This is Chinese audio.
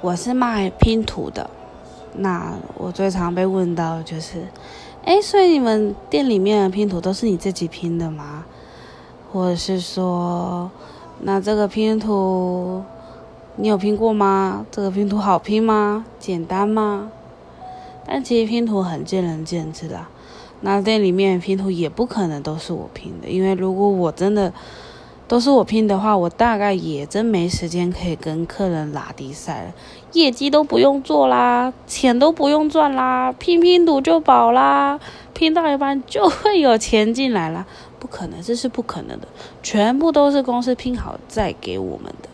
我是卖拼图的。那我最常被问到就是，哎，所以你们店里面的拼图都是你自己拼的吗？或者是说，那这个拼图你有拼过吗？这个拼图好拼吗？简单吗？但其实拼图很见仁见智啦。那店里面拼图也不可能都是我拼的，因为如果我真的都是我拼的话，我大概也真没时间可以跟客人拉低赛了，业绩都不用做啦，钱都不用赚啦，拼拼赌就饱啦，拼到一半就会有钱进来啦，不可能，这是不可能的，全部都是公司拼好再给我们的。